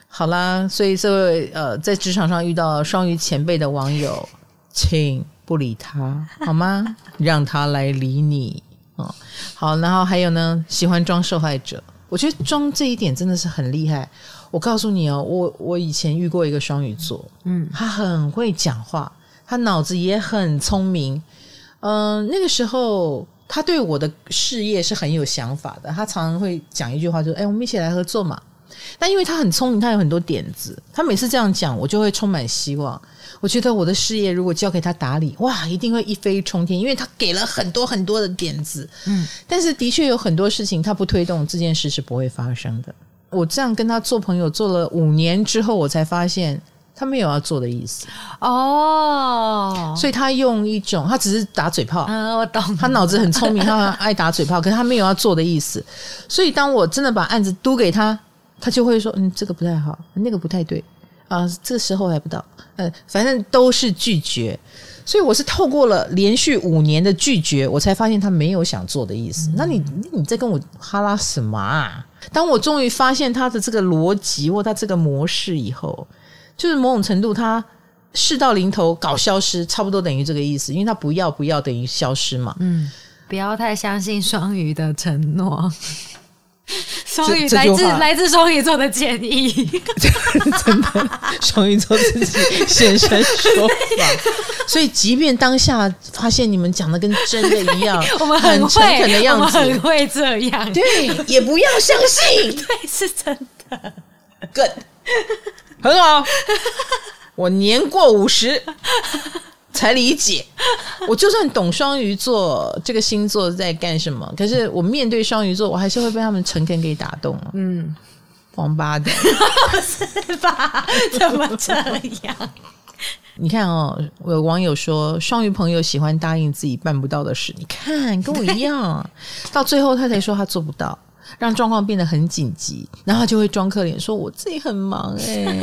好啦，所以这位呃，在职场上遇到双鱼前辈的网友，请不理他好吗？让他来理你哦。好，然后还有呢，喜欢装受害者，我觉得装这一点真的是很厉害。我告诉你哦，我我以前遇过一个双鱼座，嗯，他很会讲话，他脑子也很聪明，嗯、呃，那个时候。他对我的事业是很有想法的，他常常会讲一句话，就是：“哎，我们一起来合作嘛。”但因为他很聪明，他有很多点子，他每次这样讲，我就会充满希望。我觉得我的事业如果交给他打理，哇，一定会一飞冲天，因为他给了很多很多的点子。嗯，但是的确有很多事情他不推动，这件事是不会发生的。我这样跟他做朋友做了五年之后，我才发现。他没有要做的意思哦，所以他用一种，他只是打嘴炮。嗯，我懂。他脑子很聪明，他爱打嘴炮，可是他没有要做的意思。所以当我真的把案子督给他，他就会说：“嗯，这个不太好，那个不太对啊，这时候还不到。”呃，反正都是拒绝。所以我是透过了连续五年的拒绝，我才发现他没有想做的意思。嗯、那你你在跟我哈拉什么啊？当我终于发现他的这个逻辑或他这个模式以后。就是某种程度，他事到临头搞消失，差不多等于这个意思，因为他不要不要等于消失嘛。嗯，不要太相信双鱼的承诺。双鱼来自来自双鱼座的建议，真的，双鱼座自己现身说法。所以，即便当下发现你们讲的跟真的一样，我们很诚恳的样子，很会这样。对，也不要相信，对，是真的。Good。很好，我年过五十才理解。我就算懂双鱼座这个星座在干什么，可是我面对双鱼座，我还是会被他们诚恳给打动。嗯，王八蛋，是吧？怎么这样？你看哦，有网友说双鱼朋友喜欢答应自己办不到的事，你看跟我一样，到最后他才说他做不到。让状况变得很紧急，然后他就会装可怜，说我自己很忙哎、欸。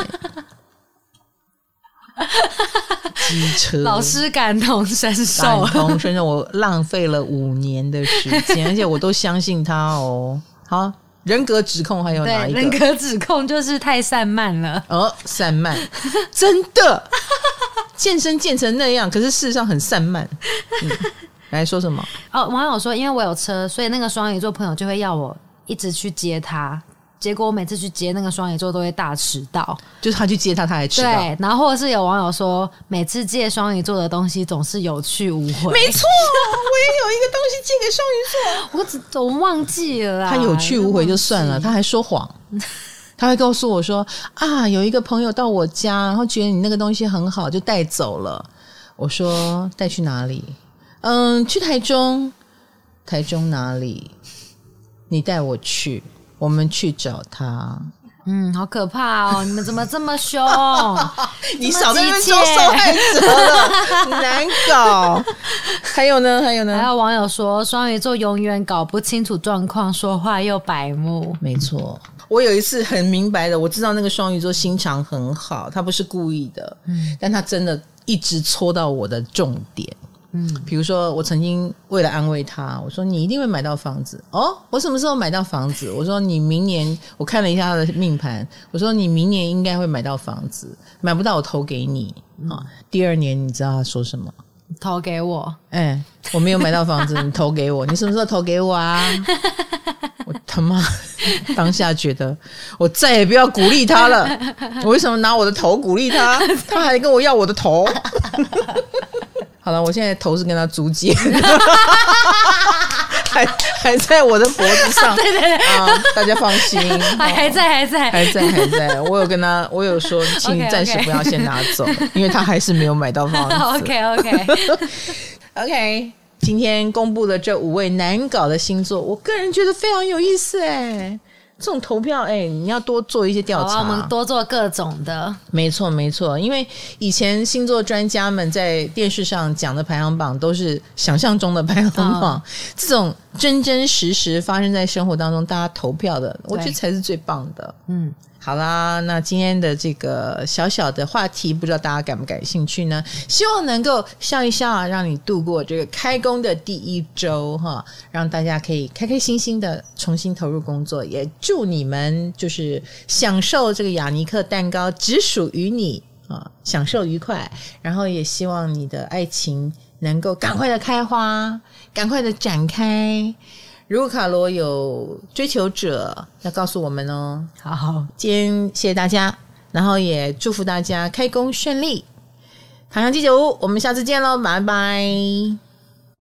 机车老师感同身受，感同身受。我浪费了五年的时间，而且我都相信他哦。好，人格指控还有哪一个？人格指控就是太散漫了。哦，散漫，真的健身健成那样，可是事实上很散漫。嗯、来说什么？哦，网友说，因为我有车，所以那个双鱼座朋友就会要我。一直去接他，结果我每次去接那个双鱼座都会大迟到，就是他去接他，他还迟到。对，然后或者是有网友说，每次借双鱼座的东西总是有去无回。没错，我也有一个东西借给双鱼座，我只总忘记了。他有去无回就算了，他还说谎，他会告诉我说啊，有一个朋友到我家，然后觉得你那个东西很好，就带走了。我说带去哪里？嗯，去台中。台中哪里？你带我去，我们去找他。嗯，好可怕哦！你们怎么这么凶？你少在那边装受害者了，难搞。还有呢？还有呢？还有网友说，双鱼座永远搞不清楚状况，说话又白目。没错，我有一次很明白的，我知道那个双鱼座心肠很好，他不是故意的，嗯，但他真的一直戳到我的重点。嗯，比如说，我曾经为了安慰他，我说你一定会买到房子哦。我什么时候买到房子？我说你明年，我看了一下他的命盘，我说你明年应该会买到房子，买不到我投给你啊、哦。第二年你知道他说什么？投给我？哎、欸，我没有买到房子，你投给我？你什么时候投给我啊？我他妈当下觉得我再也不要鼓励他了。我为什么拿我的头鼓励他？他还跟我要我的头。好了，我现在头是跟他租借的，还还在我的脖子上。对对对，啊，大家放心，还还在还在还在还在。我有跟他，我有说，请你暂时不要先拿走，因为他还是没有买到房子。OK OK OK，今天公布的这五位难搞的星座，我个人觉得非常有意思哎。这种投票，哎，你要多做一些调查。我们多做各种的。没错，没错。因为以前星座专家们在电视上讲的排行榜都是想象中的排行榜，哦、这种真真实实发生在生活当中，大家投票的，我觉得才是最棒的。嗯。好啦，那今天的这个小小的话题，不知道大家感不感兴趣呢？希望能够笑一笑啊，让你度过这个开工的第一周哈，让大家可以开开心心的重新投入工作。也祝你们就是享受这个雅尼克蛋糕只属于你啊，享受愉快。然后也希望你的爱情能够赶快的开花，赶快的展开。如果卡罗有追求者，要告诉我们哦。好好，今天谢谢大家，然后也祝福大家开工顺利。唐香鸡酒屋，我们下次见喽，拜拜。